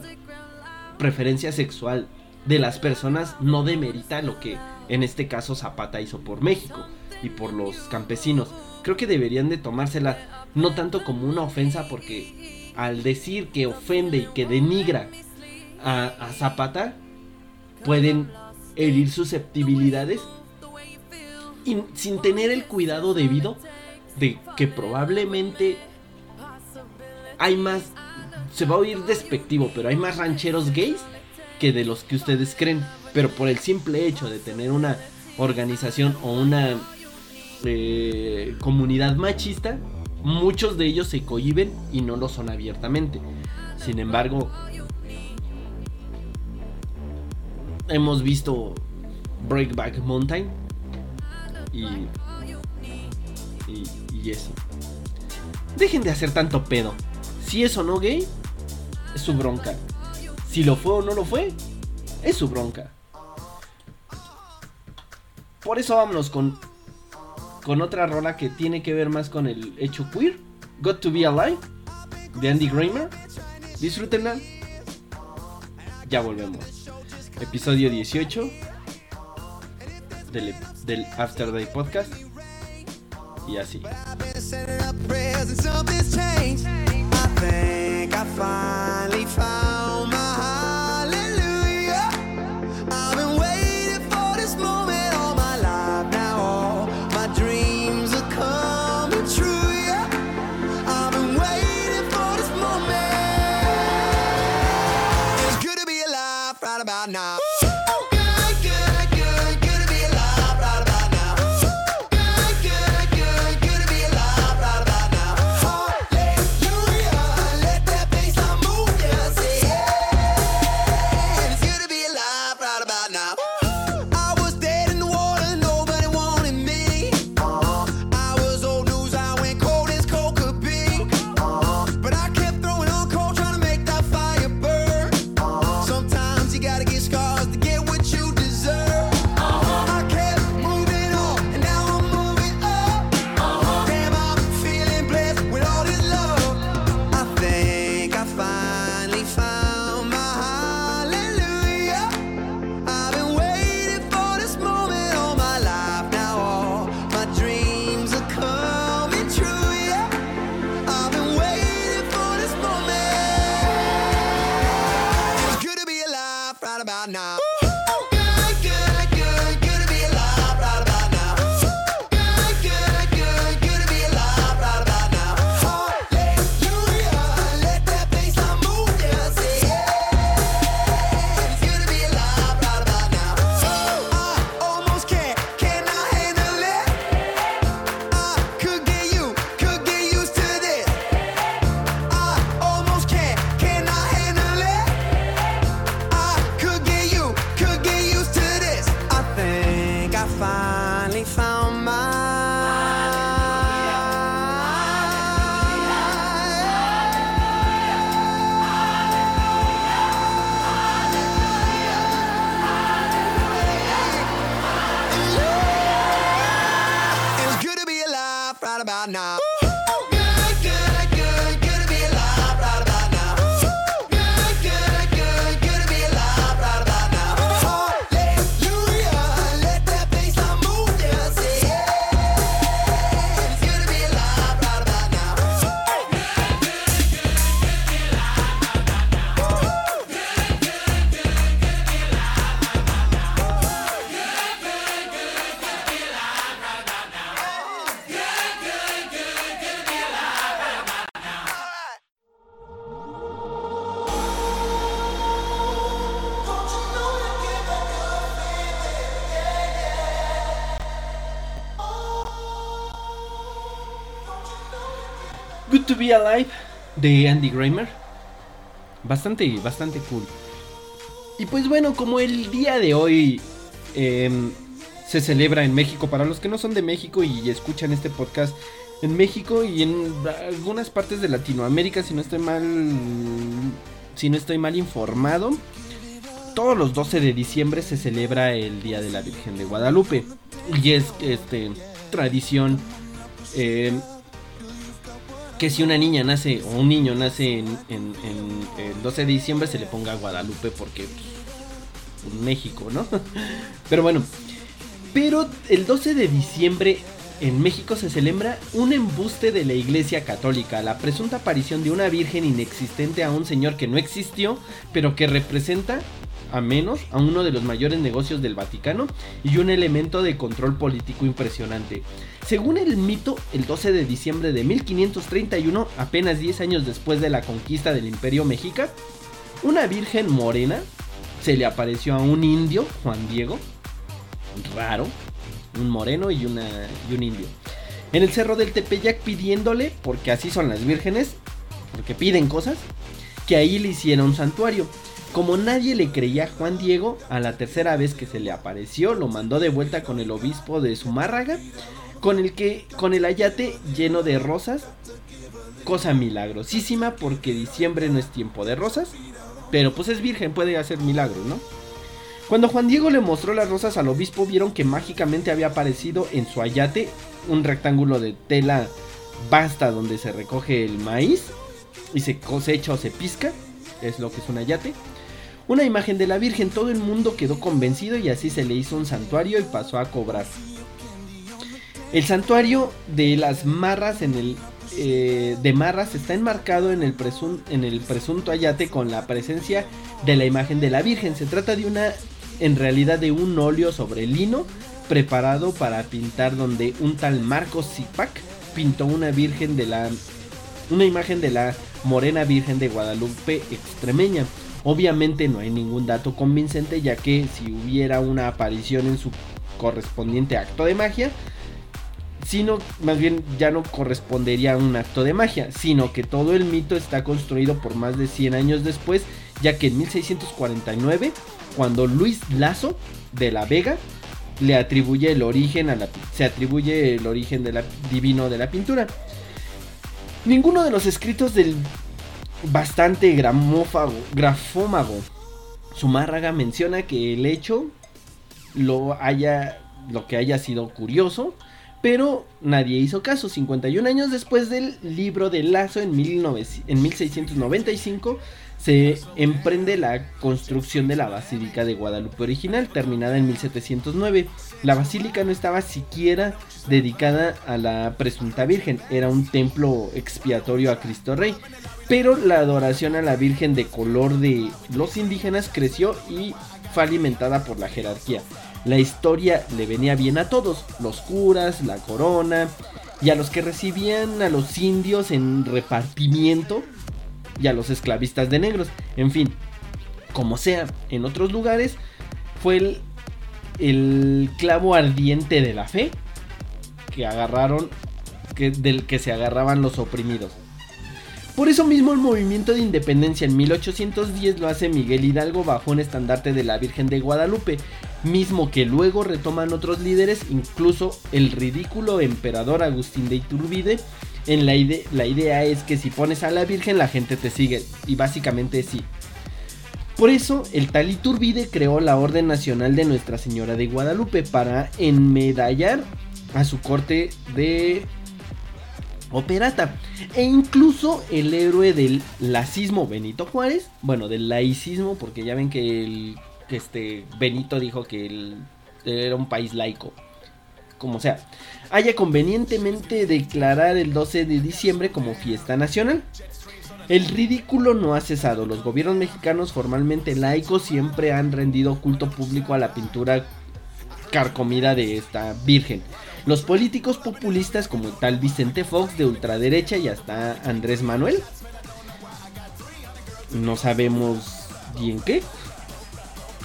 preferencia sexual de las personas no demerita lo que en este caso Zapata hizo por México y por los campesinos. Creo que deberían de tomársela no tanto como una ofensa porque al decir que ofende y que denigra a, a Zapata pueden herir susceptibilidades y sin tener el cuidado debido de que probablemente hay más, se va a oír despectivo, pero hay más rancheros gays que de los que ustedes creen. Pero por el simple hecho de tener una organización o una eh, comunidad machista, muchos de ellos se cohiben y no lo son abiertamente. Sin embargo, hemos visto Breakback Mountain y, y, y eso. Dejen de hacer tanto pedo. Si es o no gay, es su bronca. Si lo fue o no lo fue, es su bronca. Por eso vámonos con, con otra rola que tiene que ver más con el hecho queer. Got to be Alive, de Andy Grammer. Disfrútenla. Ya volvemos. Episodio 18 del, del After Day Podcast. Y así. Think I finally found Alive de Andy Grammer. Bastante, bastante cool. Y pues bueno, como el día de hoy em, se celebra en México, para los que no son de México y escuchan este podcast en México y en algunas partes de Latinoamérica, si no estoy mal, si no estoy mal informado, todos los 12 de diciembre se celebra el Día de la Virgen de Guadalupe. Y es este tradición em, que si una niña nace o un niño nace en, el 12 de diciembre se le ponga Guadalupe porque pues, México, ¿no? Pero bueno, pero el 12 de diciembre en México se celebra un embuste de la Iglesia Católica, la presunta aparición de una virgen inexistente a un señor que no existió, pero que representa a menos a uno de los mayores negocios del Vaticano y un elemento de control político impresionante. Según el mito, el 12 de diciembre de 1531, apenas 10 años después de la conquista del Imperio Mexica, una virgen morena se le apareció a un indio, Juan Diego, raro, un moreno y, y un indio, en el cerro del Tepeyac pidiéndole, porque así son las vírgenes, porque piden cosas, que ahí le hiciera un santuario. Como nadie le creía a Juan Diego, a la tercera vez que se le apareció, lo mandó de vuelta con el obispo de Zumárraga, con el que, con el ayate lleno de rosas, cosa milagrosísima, porque diciembre no es tiempo de rosas, pero pues es virgen, puede hacer milagros, ¿no? Cuando Juan Diego le mostró las rosas al obispo, vieron que mágicamente había aparecido en su ayate un rectángulo de tela basta donde se recoge el maíz y se cosecha o se pisca, es lo que es un ayate. Una imagen de la Virgen, todo el mundo quedó convencido y así se le hizo un santuario y pasó a cobrar. El santuario de las marras en el eh, de marras está enmarcado en el, presun- en el presunto ayate con la presencia de la imagen de la Virgen. Se trata de una, en realidad de un óleo sobre lino preparado para pintar donde un tal Marcos Zipac pintó una virgen de la una imagen de la morena virgen de Guadalupe extremeña. Obviamente no hay ningún dato convincente ya que si hubiera una aparición en su correspondiente acto de magia, sino más bien ya no correspondería a un acto de magia, sino que todo el mito está construido por más de 100 años después, ya que en 1649, cuando Luis Lazo de la Vega le atribuye el origen a la se atribuye el origen de la, divino de la pintura. Ninguno de los escritos del bastante gramófago, grafómago Zumárraga menciona que el hecho lo haya lo que haya sido curioso, pero nadie hizo caso. 51 años después del libro de Lazo en, 19 en 1695 se emprende la construcción de la Basílica de Guadalupe original, terminada en 1709. La basílica no estaba siquiera dedicada a la presunta Virgen, era un templo expiatorio a Cristo Rey. Pero la adoración a la Virgen de color de los indígenas creció y fue alimentada por la jerarquía. La historia le venía bien a todos, los curas, la corona y a los que recibían a los indios en repartimiento y a los esclavistas de negros. En fin, como sea, en otros lugares fue el, clavo ardiente de la fe que agarraron, del que se agarraban los oprimidos. Por eso mismo el movimiento de independencia en 1810 lo hace Miguel Hidalgo bajo un estandarte de la Virgen de Guadalupe, mismo que luego retoman otros líderes, incluso el ridículo emperador Agustín de Iturbide. En la, la idea es que si pones a la Virgen la gente te sigue, y básicamente sí. Por eso el tal Iturbide creó la Orden Nacional de Nuestra Señora de Guadalupe para enmedallar a su corte de operata. E incluso el héroe del lacismo Benito Juárez, bueno, del laicismo, porque ya ven que, el, que este Benito dijo que era un país laico. Como sea, haya convenientemente declarar el 12 de diciembre como fiesta nacional. El ridículo no ha cesado. Los gobiernos mexicanos formalmente laicos siempre han rendido culto público a la pintura carcomida de esta virgen. Los políticos populistas como tal Vicente Fox de ultraderecha y hasta Andrés Manuel. No sabemos bien qué.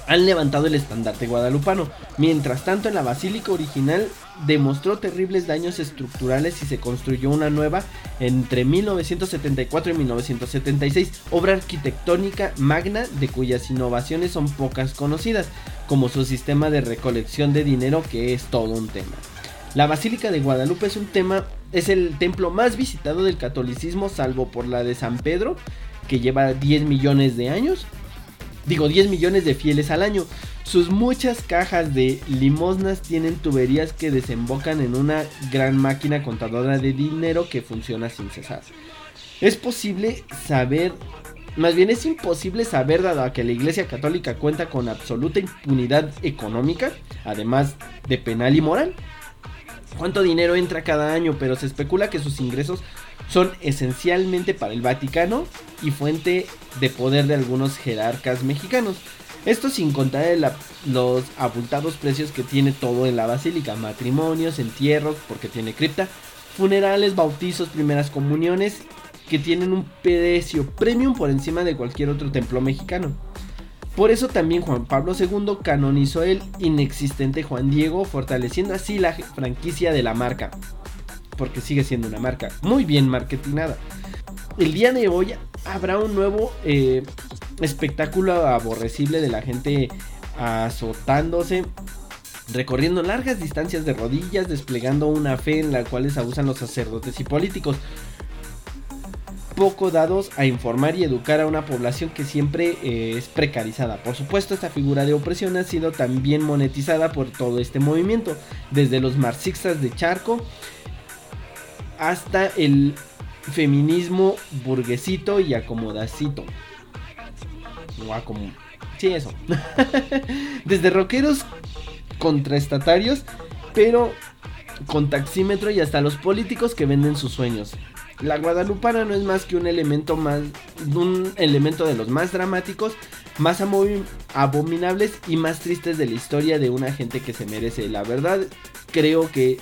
Han levantado el estandarte guadalupano. Mientras tanto en la basílica original demostró terribles daños estructurales y se construyó una nueva entre 1974 y 1976, obra arquitectónica magna de cuyas innovaciones son pocas conocidas, como su sistema de recolección de dinero que es todo un tema. La Basílica de Guadalupe es un tema es el templo más visitado del catolicismo salvo por la de San Pedro, que lleva 10 millones de años. Digo, 10 millones de fieles al año. Sus muchas cajas de limosnas tienen tuberías que desembocan en una gran máquina contadora de dinero que funciona sin cesar. Es posible saber, más bien es imposible saber dado que la Iglesia Católica cuenta con absoluta impunidad económica, además de penal y moral. Cuánto dinero entra cada año, pero se especula que sus ingresos son esencialmente para el Vaticano y fuente de poder de algunos jerarcas mexicanos. Esto sin contar los abultados precios que tiene todo en la basílica, matrimonios, entierros, porque tiene cripta, funerales, bautizos, primeras comuniones, que tienen un precio premium por encima de cualquier otro templo mexicano. Por eso también Juan Pablo II canonizó el inexistente Juan Diego, fortaleciendo así la franquicia de la marca, porque sigue siendo una marca muy bien marketinada. El día de hoy habrá un nuevo eh, espectáculo aborrecible de la gente azotándose, recorriendo largas distancias de rodillas, desplegando una fe en la cual abusan los sacerdotes y políticos. Poco dados a informar y educar a una población que siempre eh, es precarizada. Por supuesto, esta figura de opresión ha sido también monetizada por todo este movimiento, desde los marxistas de Charco hasta el feminismo burguesito y acomodacito. Sí, eso. Desde rockeros contraestatarios, pero con taxímetro y hasta los políticos que venden sus sueños. La guadalupana no es más que un elemento más, un elemento de los más dramáticos, más abominables y más tristes de la historia de una gente que se merece. La verdad, creo que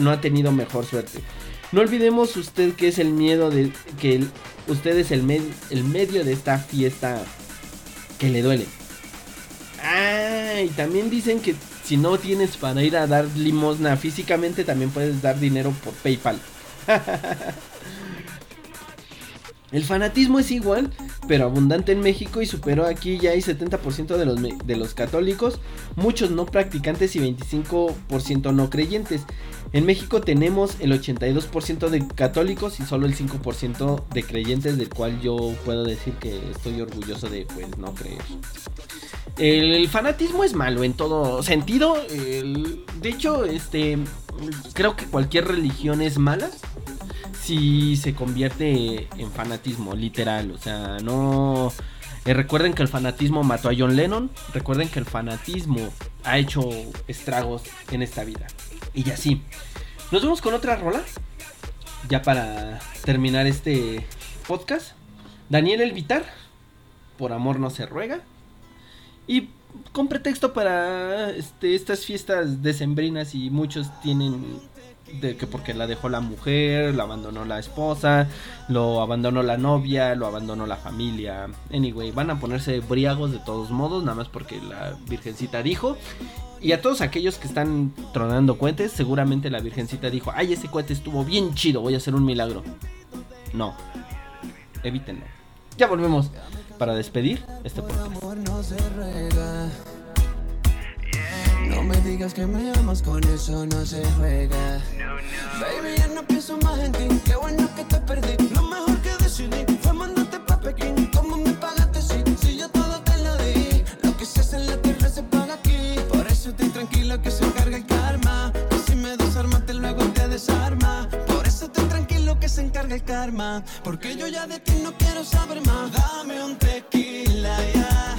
no ha tenido mejor suerte. No olvidemos usted que es el miedo de que usted es el, el medio de esta fiesta que le duele. Ah, y también dicen que si no tienes para ir a dar limosna físicamente, también puedes dar dinero por PayPal. El fanatismo es igual, pero abundante en México y superó aquí ya hay 70% de los, católicos, muchos no practicantes y 25% no creyentes. En México tenemos el 82% de católicos y solo el 5% de creyentes, del cual yo puedo decir que estoy orgulloso de pues no creer. El fanatismo es malo en todo sentido. de hecho, este creo que cualquier religión es mala si se convierte en fanatismo, literal. O sea, no. eh, recuerden que el fanatismo mató a John Lennon. Recuerden que el fanatismo ha hecho estragos en esta vida. Y así. Nos vemos con otra rola. Ya para terminar este podcast. Daniel Elvitar. Por amor no se ruega. Y con pretexto para este, estas fiestas decembrinas y muchos tienen de que porque la dejó la mujer, lo abandonó la esposa, lo abandonó la novia, lo abandonó la familia. Anyway, van a ponerse briagos de todos modos, nada más porque la virgencita dijo. Y a todos aquellos que están tronando cohetes, seguramente la virgencita dijo, ay, ese cohete estuvo bien chido, voy a hacer un milagro. No, evítenlo. Ya volvemos para despedir este podcast. No me digas que me amas, con eso no se juega. Baby, ya no pienso más en ti. Qué bueno que te perdí. Lo mejor que decidí fue mandarte pa' Pekín. ¿Cómo me pagaste si, si yo todo te lo di? Lo que se hace en la tierra se paga aquí. Por eso estoy tranquilo que se encarga el karma. Que si me desarmaste, luego te desarma. Por eso estoy tranquilo que se encarga el karma. Porque yo ya de ti no quiero saber más. Dame un tequila ya.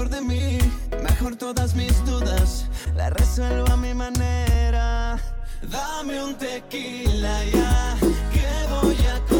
Mejor de mí, mejor todas mis dudas, las resuelvo a mi manera. Dame un tequila ya, que voy a comenzar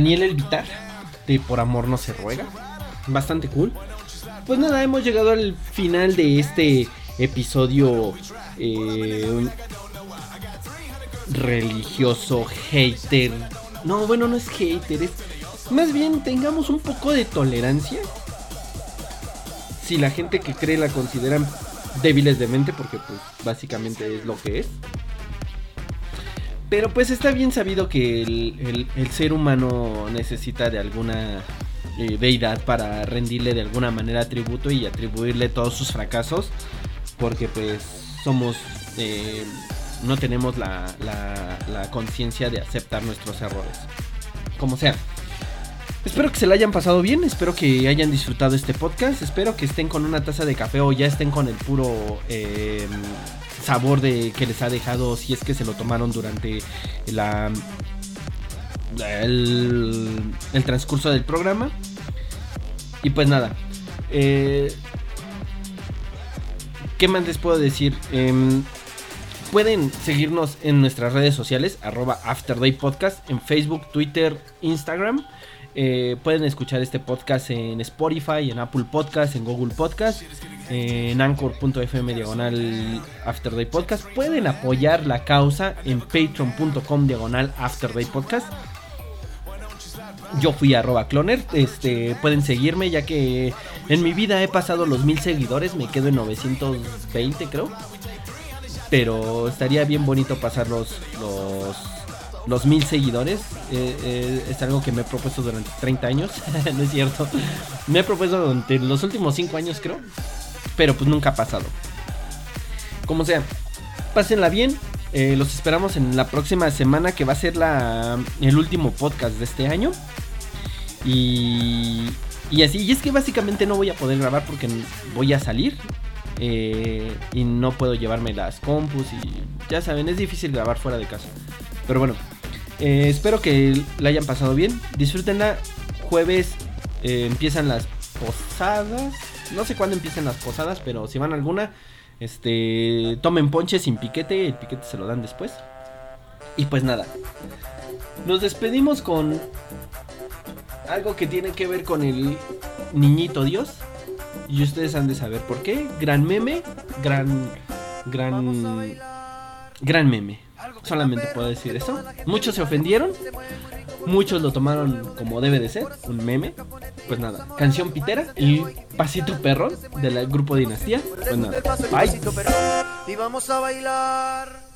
Daniel El Vitar de Por Amor No Se Ruega. Bastante cool. Pues nada, hemos llegado al final de este episodio eh, religioso, hater. No, bueno, no es hater, es más bien tengamos un poco de tolerancia. Si la gente que cree la consideran débiles de mente, porque pues básicamente es lo que es. Pero pues está bien sabido que el, el- ser humano necesita de alguna eh, deidad para rendirle de alguna manera tributo y atribuirle todos sus fracasos. Porque pues somos... eh, no tenemos la, la- conciencia de aceptar nuestros errores. Como sea. Espero que se la hayan pasado bien, espero que hayan disfrutado este podcast, espero que estén con una taza de café o ya estén con el puro eh, sabor de que les ha dejado si es que se lo tomaron durante la el, transcurso del programa. Y pues nada. eh, ¿Qué más les puedo decir? Em, pueden seguirnos en nuestras redes sociales, arroba Afterday Podcast, en Facebook, Twitter, Instagram. Eh, pueden escuchar este podcast en Spotify, en Apple Podcast, en Google Podcast, en Anchor.fm diagonal Afterday Podcast. Pueden apoyar la causa en patreon.com diagonal Afterday Podcast. Yo fui arroba cloner, este, pueden seguirme ya que en mi vida he pasado los mil seguidores, me quedo en 920 creo. Pero estaría bien bonito pasar los, los, mil seguidores. Eh, eh, es algo que me he propuesto durante 30 años, no es cierto. Me he propuesto durante los últimos 5 años creo. Pero pues nunca ha pasado. Como sea, pásenla bien. eh, los esperamos en la próxima semana que va a ser la, el último podcast de este año. Y, y así, y es que básicamente no voy a poder grabar porque voy a salir. eh, y no puedo llevarme las compus y ya saben, es difícil grabar fuera de casa. Pero bueno, eh, espero que la hayan pasado bien. Disfrútenla. Jueves empiezan las posadas. No sé cuándo empiezan las posadas, pero si van a alguna, este, tomen ponche sin piquete. El piquete se lo dan después. Y pues nada. Nos despedimos con algo que tiene que ver con el niñito Dios. Y ustedes han de saber por qué. Gran meme, gran, gran, gran meme. Solamente puedo decir eso. Muchos se ofendieron. Muchos lo tomaron como debe de ser, un meme. Pues nada, canción pitera y pasito perrón del grupo Dinastía. Pues nada, bye. Y vamos a bailar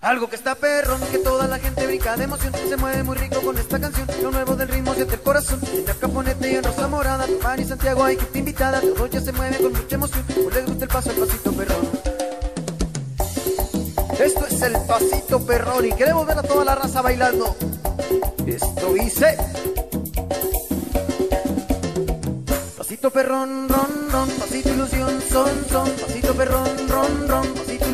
algo que está perrón, que toda la gente brinca de emoción, se mueve muy rico con esta canción. Lo nuevo del ritmo siente el corazón. En caponete y en Rosa Morada, Mari Santiago hay que te invitada. Todo ya se mueve con mucha emoción, pues les gusta el paso, el pasito perrón. Esto es el pasito perrón y queremos ver a toda la raza bailando. Esto hice. Pasito perrón, ron, ron, pasito ilusión, son, son, pasito perrón, ron, ron, pasito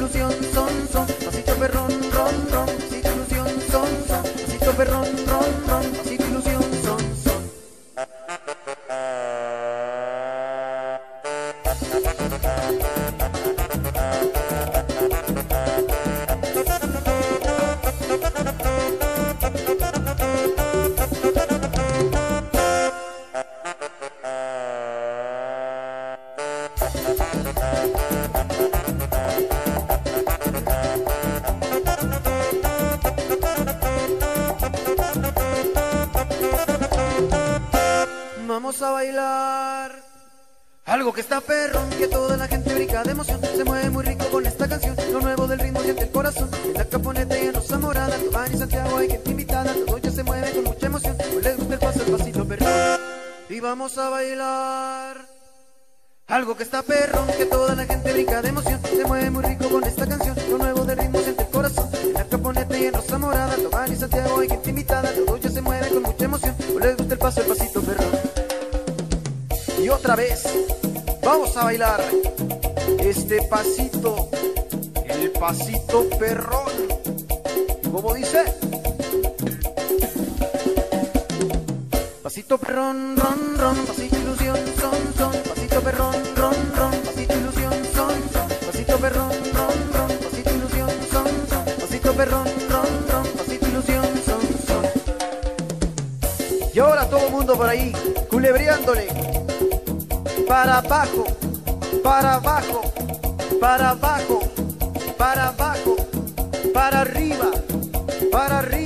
pasito, el pasito perrón. ¿Y cómo dice? Pasito perrón, ron, ron, pasito ilusión, son, son, pasito perrón, ron, ron, pasito ilusión, son, son, pasito perrón, ron, ron, pasito ilusión, son, son, pasito perrón, ron, ron, pasito ilusión, son, son. Y ahora todo el mundo por ahí, culebreándole para abajo, para abajo, para abajo, para abajo, para arriba, para arriba,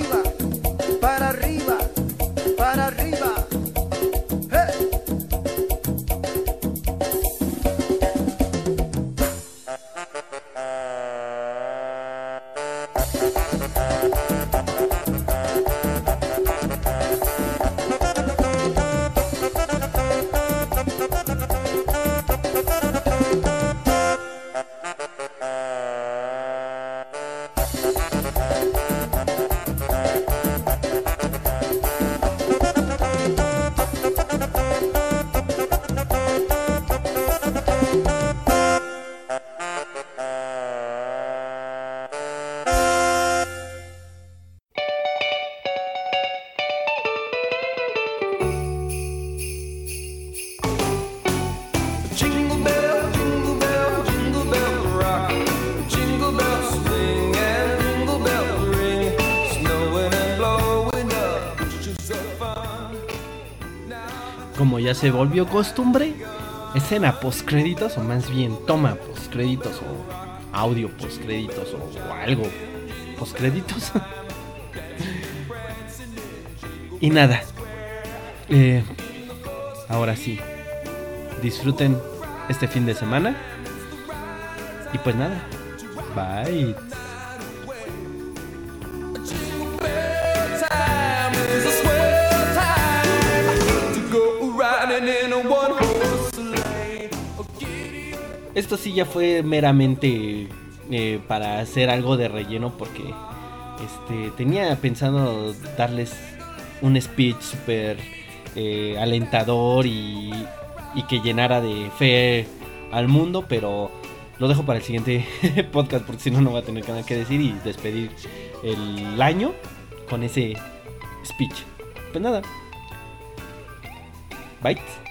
se volvió costumbre, escena postcréditos o más bien toma postcréditos o audio postcréditos o, o algo postcréditos. y nada. Eh, ahora sí. Disfruten este fin de semana. Y pues nada. Bye. Esto sí ya fue meramente eh, para hacer algo de relleno porque este tenía pensado darles un speech súper eh, alentador y, y que llenara de fe al mundo, pero lo dejo para el siguiente podcast porque si no no voy a tener nada que decir y despedir el año con ese speech. Pues nada. Bye.